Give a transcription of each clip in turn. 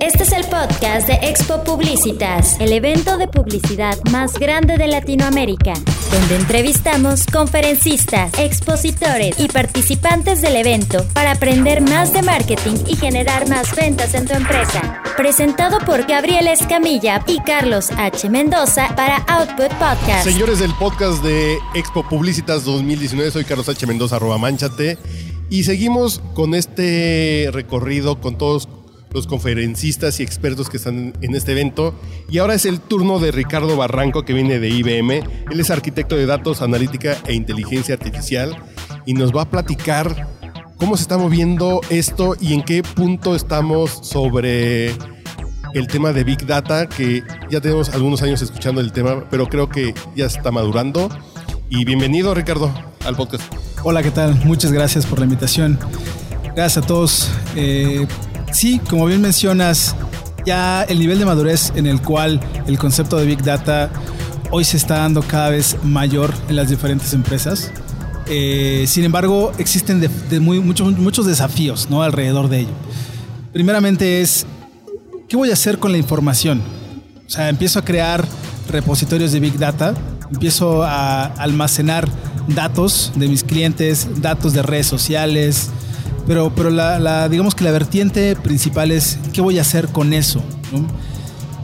Este es el podcast de Expo Publicitas, el evento de publicidad más grande de Latinoamérica, donde entrevistamos conferencistas, expositores y participantes del evento para aprender más de marketing y generar más ventas en tu empresa. Presentado por Gabriel Escamilla y Carlos H. Mendoza para Output Podcast. Señores del podcast de Expo Publicitas 2019, soy Carlos H. Mendoza, arroba manchate. Y seguimos con este recorrido con todos los conferencistas y expertos que están en este evento. Y ahora es el turno de Ricardo Barranco, que viene de IBM. Él es arquitecto de datos, analítica e inteligencia artificial y nos va a platicar cómo se está moviendo esto y en qué punto estamos sobre el tema de Big Data, que ya tenemos algunos años escuchando el tema, pero creo que ya está madurando. Y bienvenido, Ricardo, al podcast. Hola, ¿qué tal? Muchas gracias por la invitación. Gracias a todos. Eh, Sí, como bien mencionas, ya el nivel de madurez en el cual el concepto de Big Data hoy se está dando cada vez mayor en las diferentes empresas. Eh, sin embargo, existen muchos, muchos desafíos ¿no? alrededor de ello. Primeramente es, ¿qué voy a hacer con la información? O sea, empiezo a crear repositorios de Big Data, empiezo a almacenar datos de mis clientes, datos de redes sociales, pero, pero la, digamos que la vertiente principal es qué voy a hacer con eso.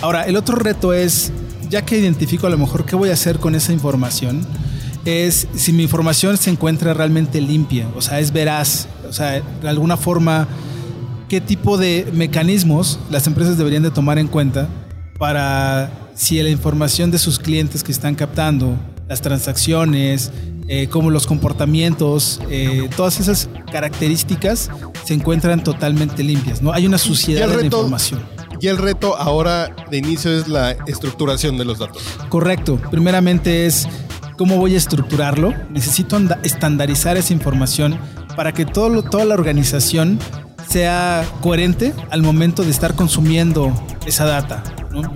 Ahora, el otro reto es, ya que identifico a lo mejor qué voy a hacer con esa información, es si mi información se encuentra realmente limpia, o sea, es veraz, o sea, de alguna forma, qué tipo de mecanismos las empresas deberían de tomar en cuenta para si la información de sus clientes que están captando, las transacciones, eh, como los comportamientos, eh, todas esas características se encuentran totalmente limpias. ¿no? Hay una suciedad de la información. Y el reto ahora de inicio es la estructuración de los datos. Correcto. Primeramente es cómo voy a estructurarlo. Necesito estandarizar esa información para que todo, toda la organización sea coherente al momento de estar consumiendo esa data. ¿no?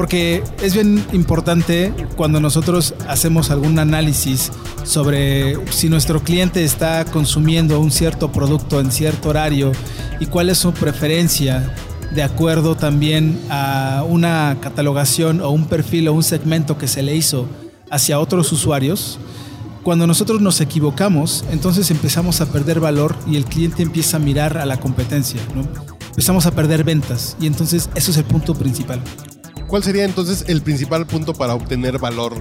Porque es bien importante cuando nosotros hacemos algún análisis sobre si nuestro cliente está consumiendo un cierto producto en cierto horario y cuál es su preferencia de acuerdo también a una catalogación o un perfil o un segmento que se le hizo hacia otros usuarios, cuando nosotros nos equivocamos, entonces empezamos a perder valor y el cliente empieza a mirar a la competencia, Empezamos a perder ventas y entonces eso es el punto principal. ¿Cuál sería entonces el principal punto para obtener valor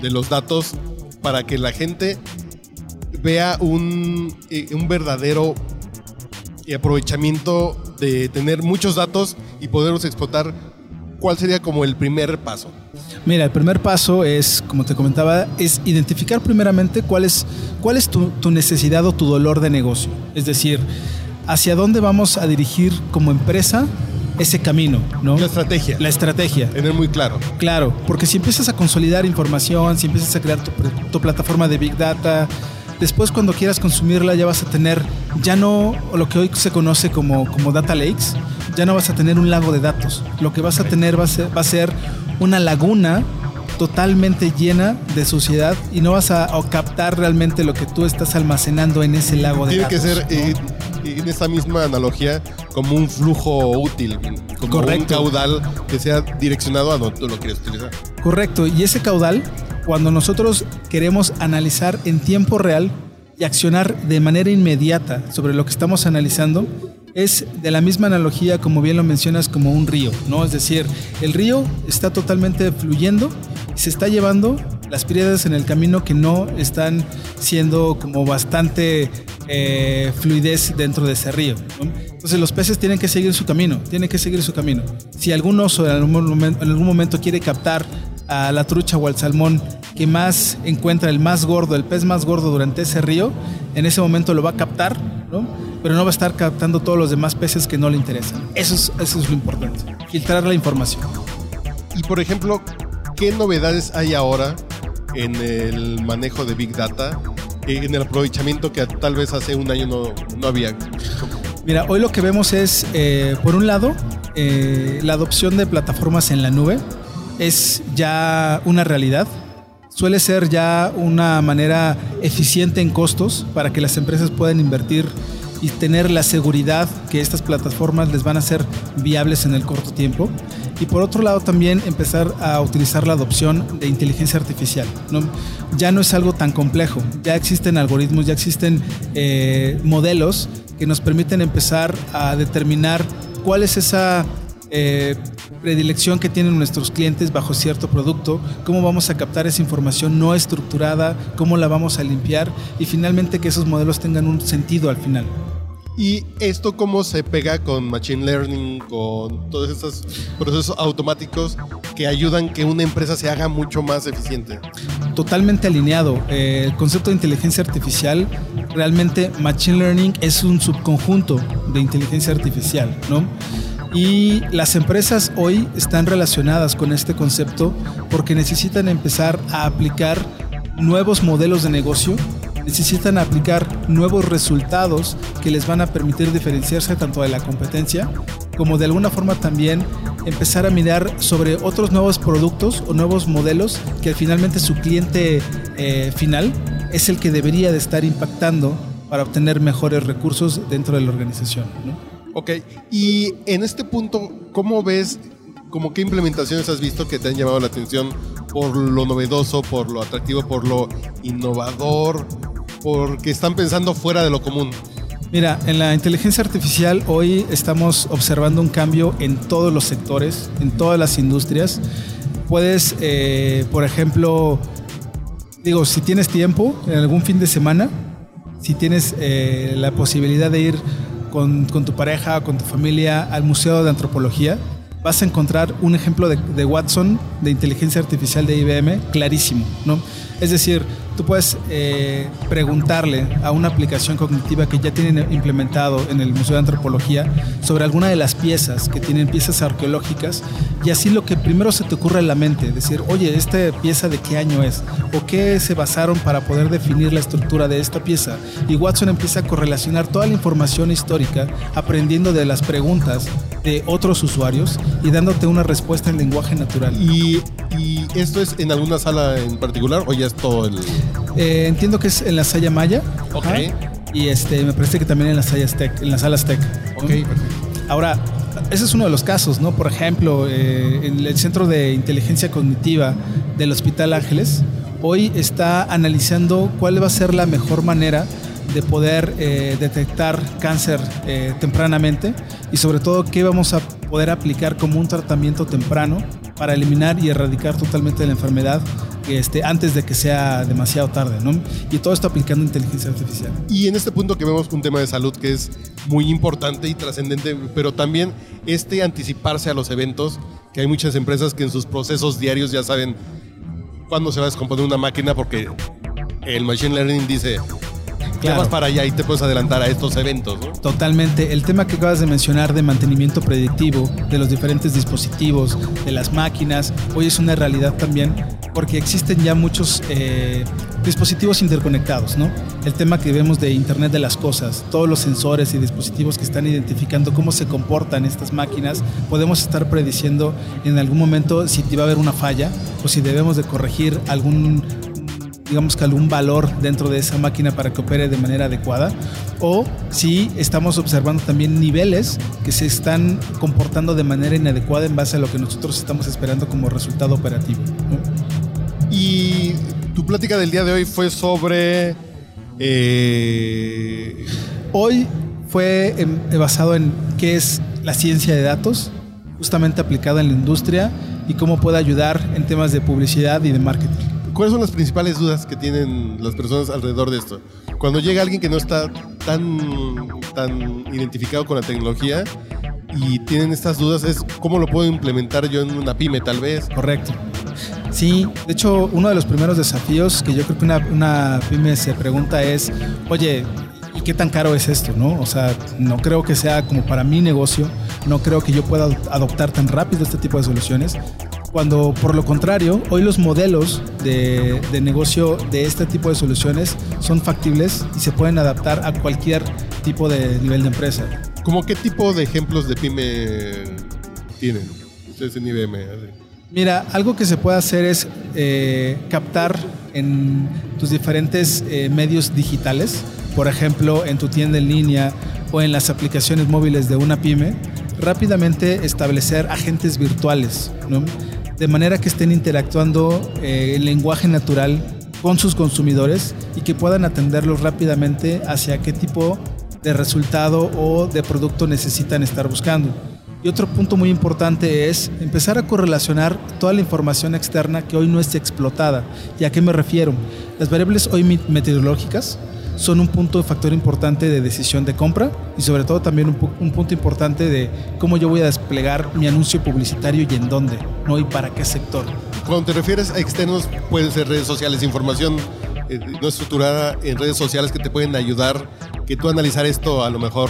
de los datos para que la gente vea un, eh, un verdadero aprovechamiento de tener muchos datos y poderlos explotar? ¿Cuál sería como el primer paso? Mira, el primer paso es, como te comentaba, es identificar primeramente cuál es, cuál es tu, tu necesidad o tu dolor de negocio. Es decir, hacia dónde vamos a dirigir como empresa ese camino, ¿no? La estrategia. La estrategia. Tener muy claro. Claro, porque si empiezas a consolidar información, si empiezas a crear tu, plataforma de Big Data, después cuando quieras consumirla ya vas a tener, ya no lo que hoy se conoce como, como data lakes, ya no vas a tener un lago de datos. Lo que vas a tener va a ser, va a ser una laguna totalmente llena de suciedad y no vas a, captar realmente lo que tú estás almacenando en ese lago de datos. Tiene que ser, eh, en esa misma analogía, como un flujo útil, como un caudal que sea direccionado a donde tú lo quieres utilizar. Correcto, y ese caudal, cuando nosotros queremos analizar en tiempo real y accionar de manera inmediata sobre lo que estamos analizando, es de la misma analogía, como bien lo mencionas, como un río, ¿no? Es decir, el río está totalmente fluyendo y se está llevando las piedras en el camino que no están siendo como bastante eh, fluidez dentro de ese río. Entonces los peces tienen que seguir su camino, tienen que seguir su camino. Si algún oso en algún, momento, en algún momento quiere captar a la trucha o al salmón que más encuentra el más gordo, el pez más gordo durante ese río, en ese momento lo va a captar, ¿no? pero no va a estar captando todos los demás peces que no le interesan. Eso es, eso es lo importante, filtrar la información. Y por ejemplo, ¿qué novedades hay ahora en el manejo de Big Data, en el aprovechamiento que tal vez hace un año no, no había? Mira, hoy lo que vemos es, eh, por un lado, eh, la adopción de plataformas en la nube es ya una realidad. Suele ser ya una manera eficiente en costos para que las empresas puedan invertir y tener la seguridad que estas plataformas les van a ser viables en el corto tiempo. Y por otro lado también empezar a utilizar la adopción de inteligencia artificial. ¿no? Ya no es algo tan complejo, ya existen algoritmos, ya existen eh, modelos que nos permiten empezar a determinar cuál es esa eh, predilección que tienen nuestros clientes bajo cierto producto, cómo vamos a captar esa información no estructurada, cómo la vamos a limpiar y finalmente que esos modelos tengan un sentido al final. ¿Y esto cómo se pega con Machine Learning, con todos estos procesos automáticos que ayudan que una empresa se haga mucho más eficiente? Totalmente alineado. Eh, el concepto de inteligencia artificial, realmente Machine Learning es un subconjunto de inteligencia artificial, ¿no? Y las empresas hoy están relacionadas con este concepto porque necesitan empezar a aplicar nuevos modelos de negocio, necesitan aplicar nuevos resultados que les van a permitir diferenciarse tanto de la competencia como de alguna forma también empezar a mirar sobre otros nuevos productos o nuevos modelos que finalmente su cliente eh, final es el que debería de estar impactando para obtener mejores recursos dentro de la organización. ¿no? Ok, y en este punto, ¿cómo ves, como qué implementaciones has visto que te han llamado la atención por lo novedoso, por lo atractivo, por lo innovador, porque están pensando fuera de lo común? Mira, en la inteligencia artificial hoy estamos observando un cambio en todos los sectores, en todas las industrias. Puedes, eh, por ejemplo, digo, si tienes tiempo, en algún fin de semana, si tienes eh, la posibilidad de ir con, tu pareja, con tu familia al Museo de Antropología, vas a encontrar un ejemplo de, de, Watson de inteligencia artificial de IBM clarísimo, ¿no? Es decir, tú puedes eh, preguntarle a una aplicación cognitiva que ya tienen implementado en el Museo de Antropología sobre alguna de las piezas que tienen piezas arqueológicas y así lo que primero se te ocurre en la mente, decir, oye, ¿esta pieza de qué año es? ¿O qué se basaron para poder definir la estructura de esta pieza? Y Watson empieza a correlacionar toda la información histórica aprendiendo de las preguntas de otros usuarios y dándote una respuesta en lenguaje natural. ¿Y, y esto es en alguna sala en particular o ya es todo el...? Eh, entiendo que es en la Saya Maya. Ok. Y este, me parece que también en las salas Tech. En las salas Tech. Ok, Ahora, ese es uno de los casos, ¿no? Por ejemplo, eh, en el Centro de Inteligencia Cognitiva del Hospital Ángeles, hoy está analizando cuál va a ser la mejor manera de poder eh, detectar cáncer tempranamente y sobre todo qué vamos a poder aplicar como un tratamiento temprano para eliminar y erradicar totalmente la enfermedad este, antes de que sea demasiado tarde, ¿no? Y todo esto aplicando inteligencia artificial. Y en este punto que vemos un tema de salud que es muy importante y trascendente, pero también este anticiparse a los eventos, que hay muchas empresas que en sus procesos diarios ya saben cuándo se va a descomponer una máquina porque el Machine Learning dice, Claro. vas para allá y te puedes adelantar a estos eventos. ¿no? Totalmente. El tema que acabas de mencionar de mantenimiento predictivo de los diferentes dispositivos, de las máquinas, hoy es una realidad también porque existen ya muchos eh, dispositivos interconectados, ¿no? El tema que vemos de Internet de las Cosas, todos los sensores y dispositivos que están identificando cómo se comportan estas máquinas, podemos estar prediciendo en algún momento si va a haber una falla o si debemos de corregir algún digamos que algún valor dentro de esa máquina para que opere de manera adecuada o si estamos observando también niveles que se están comportando de manera inadecuada en base a lo que nosotros estamos esperando como resultado operativo. Y tu plática del día de hoy fue sobre... Eh, hoy fue basado en qué es la ciencia de datos, justamente aplicada en la industria y cómo puede ayudar en temas de publicidad y de marketing. ¿Cuáles son las principales dudas que tienen las personas alrededor de esto? Cuando llega alguien que no está tan, tan identificado con la tecnología y tienen estas dudas, es cómo lo puedo implementar yo en una pyme tal vez. Correcto. Sí, de hecho, uno de los primeros desafíos que yo creo que una, una pyme se pregunta es, oye, ¿y qué tan caro es esto? ¿no? O sea, no creo que sea como para mi negocio, no creo que yo pueda adoptar tan rápido este tipo de soluciones cuando por lo contrario, hoy los modelos de, negocio de este tipo de soluciones son factibles y se pueden adaptar a cualquier tipo de nivel de empresa. ¿Cómo qué tipo de ejemplos de pyme tienen ustedes en IBM? Mira, algo que se puede hacer es eh, captar en tus diferentes eh, medios digitales por ejemplo, en tu tienda en línea o en las aplicaciones móviles de una pyme, rápidamente establecer agentes virtuales, de manera que estén interactuando eh, en lenguaje natural con sus consumidores y que puedan atenderlos rápidamente hacia qué tipo de resultado o de producto necesitan estar buscando. Y otro punto muy importante es empezar a correlacionar toda la información externa que hoy no es explotada. ¿Y a qué me refiero? Las variables hoy meteorológicas son un punto, factor importante de decisión de compra y sobre todo también un, punto importante de cómo yo voy a desplegar mi anuncio publicitario y en dónde, ¿no? Y para qué sector. Cuando te refieres a externos, pueden ser redes sociales, información eh, no estructurada en redes sociales que te pueden ayudar, que tú analizar esto a lo mejor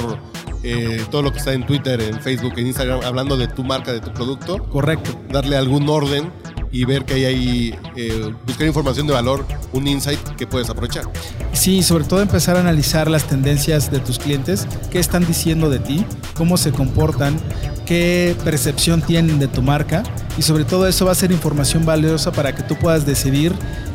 eh, todo lo que está en Twitter, en Facebook, en Instagram, hablando de tu marca, de tu producto. Correcto. Darle algún orden y ver que hay ahí, eh, buscar información de valor, un insight que puedes aprovechar. Sí, sobre todo empezar a analizar las tendencias de tus clientes, qué están diciendo de ti, cómo se comportan, qué percepción tienen de tu marca y sobre todo eso va a ser información valiosa para que tú puedas decidir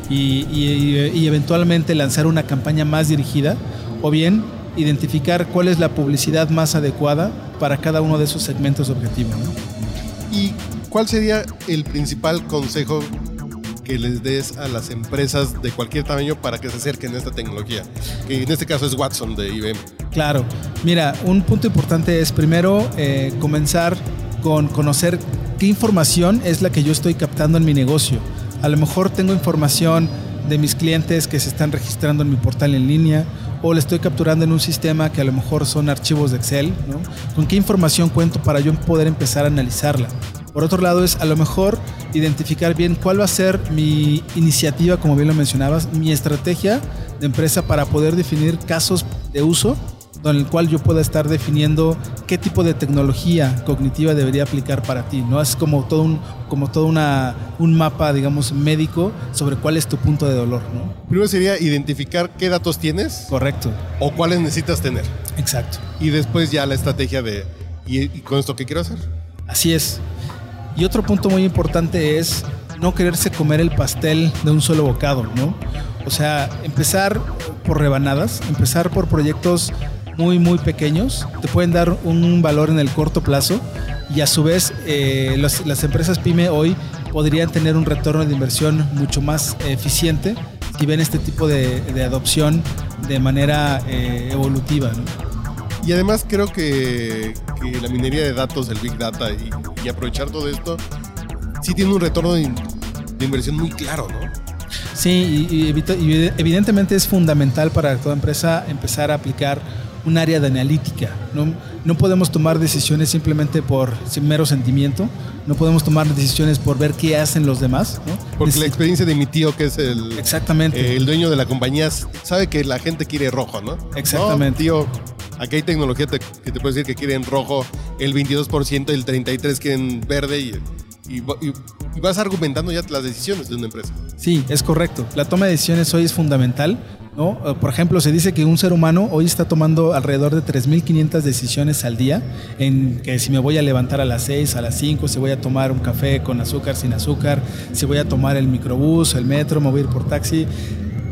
y, y eventualmente lanzar una campaña más dirigida o bien identificar cuál es la publicidad más adecuada para cada uno de esos segmentos objetivos. ¿Y cuál sería el principal consejo que les des a las empresas de cualquier tamaño para que se acerquen a esta tecnología? Que en este caso es Watson de IBM. Claro, mira, un punto importante es primero eh, comenzar con conocer qué información es la que yo estoy captando en mi negocio. A lo mejor tengo información de mis clientes que se están registrando en mi portal en línea o le estoy capturando en un sistema que a lo mejor son archivos de Excel. ¿Con qué información cuento para yo poder empezar a analizarla? Por otro lado es a lo mejor identificar bien cuál va a ser mi iniciativa, como bien lo mencionabas, mi estrategia de empresa para poder definir casos de uso en el cual yo pueda estar definiendo qué tipo de tecnología cognitiva debería aplicar para ti. ¿no? Es como todo un, como todo una, un mapa, digamos, médico sobre cuál es tu punto de dolor. ¿no? Primero sería identificar qué datos tienes. Correcto. O cuáles necesitas tener. Exacto. Y después ya la estrategia de, ¿y, con esto qué quiero hacer? Así es. Y otro punto muy importante es no quererse comer el pastel de un solo bocado, ¿no? O sea, empezar por rebanadas, empezar por proyectos muy, muy pequeños, te pueden dar un valor en el corto plazo y a su vez eh, las empresas pyme hoy podrían tener un retorno de inversión mucho más eficiente si ven este tipo de, adopción de manera eh, evolutiva. Y además creo que, la minería de datos, el Big Data y, aprovechar todo esto, sí tiene un retorno de, inversión muy claro, ¿no? Sí, y, evidentemente es fundamental para toda empresa empezar a aplicar un área de analítica. No, no podemos tomar decisiones simplemente por mero sentimiento, no podemos tomar decisiones por ver qué hacen los demás. Porque la experiencia de mi tío, que es el, Exactamente. el dueño de la compañía, sabe que la gente quiere rojo, ¿no? Exactamente. tío, aquí hay tecnología que te puede decir que quieren rojo el 22%, el 33% quieren verde y, y, y vas argumentando ya las decisiones de una empresa. Sí, es correcto. La toma de decisiones hoy es fundamental ¿no? Eh, por ejemplo, se dice que un ser humano hoy está tomando alrededor de 3.500 decisiones al día, en que si me voy a levantar a las 6, a las 5, si voy a tomar un café con azúcar, sin azúcar, si voy a tomar el microbús, el metro, me voy a ir por taxi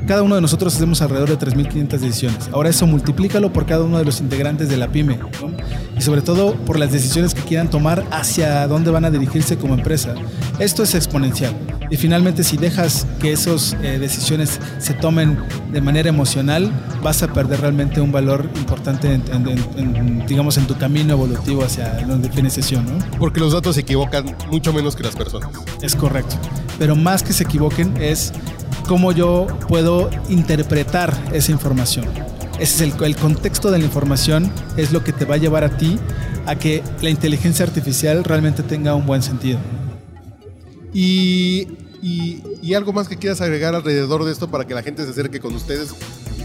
cada uno de nosotros hacemos alrededor de 3.500 decisiones. Ahora eso multiplícalo por cada uno de los integrantes de la pyme y sobre todo por las decisiones que quieran tomar hacia dónde van a dirigirse como empresa. Esto es exponencial y finalmente si dejas que esas eh, decisiones se tomen de manera emocional, vas a perder realmente un valor importante en, digamos en tu camino evolutivo hacia la definición. ¿no? Porque los datos se equivocan mucho menos que las personas. Es correcto. Pero más que se equivoquen es cómo yo puedo interpretar esa información. Ese es el, contexto de la información, es lo que te va a llevar a ti a que la inteligencia artificial realmente tenga un buen sentido. Y, algo más que quieras agregar alrededor de esto para que la gente se acerque con ustedes,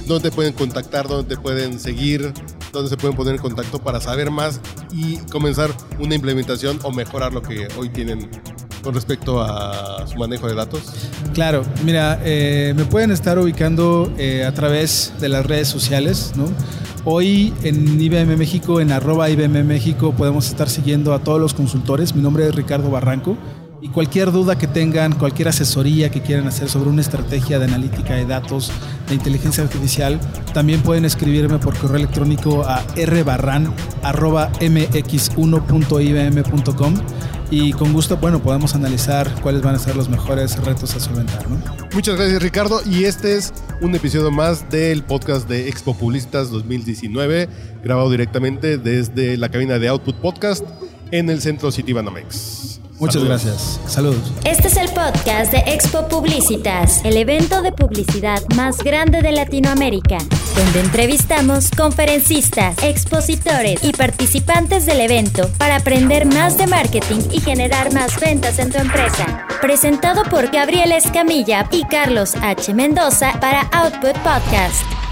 dónde pueden contactar, dónde pueden seguir, dónde se pueden poner en contacto para saber más y comenzar una implementación o mejorar lo que hoy tienen con respecto a su manejo de datos? Claro, mira, eh, me pueden estar ubicando eh, a través de las redes sociales, ¿no? Hoy en IBM México, en arroba IBM México, podemos estar siguiendo a todos los consultores. Mi nombre es Ricardo Barranco. Y cualquier duda que tengan, cualquier asesoría que quieran hacer sobre una estrategia de analítica de datos de inteligencia artificial, también pueden escribirme por correo electrónico a rbarran.mx1.ibm.com y con gusto, bueno, podemos analizar cuáles van a ser los mejores retos a solventar. Muchas gracias Ricardo y este es un episodio más del podcast de Expo Publicitas 2019, grabado directamente desde la cabina de Output Podcast en el centro City Banamex. Muchas gracias. Saludos. Este es el podcast de Expo Publicitas, el evento de publicidad más grande de Latinoamérica, donde entrevistamos conferencistas, expositores y participantes del evento para aprender más de marketing y generar más ventas en tu empresa. Presentado por Gabriel Escamilla y Carlos H. Mendoza para Output Podcast.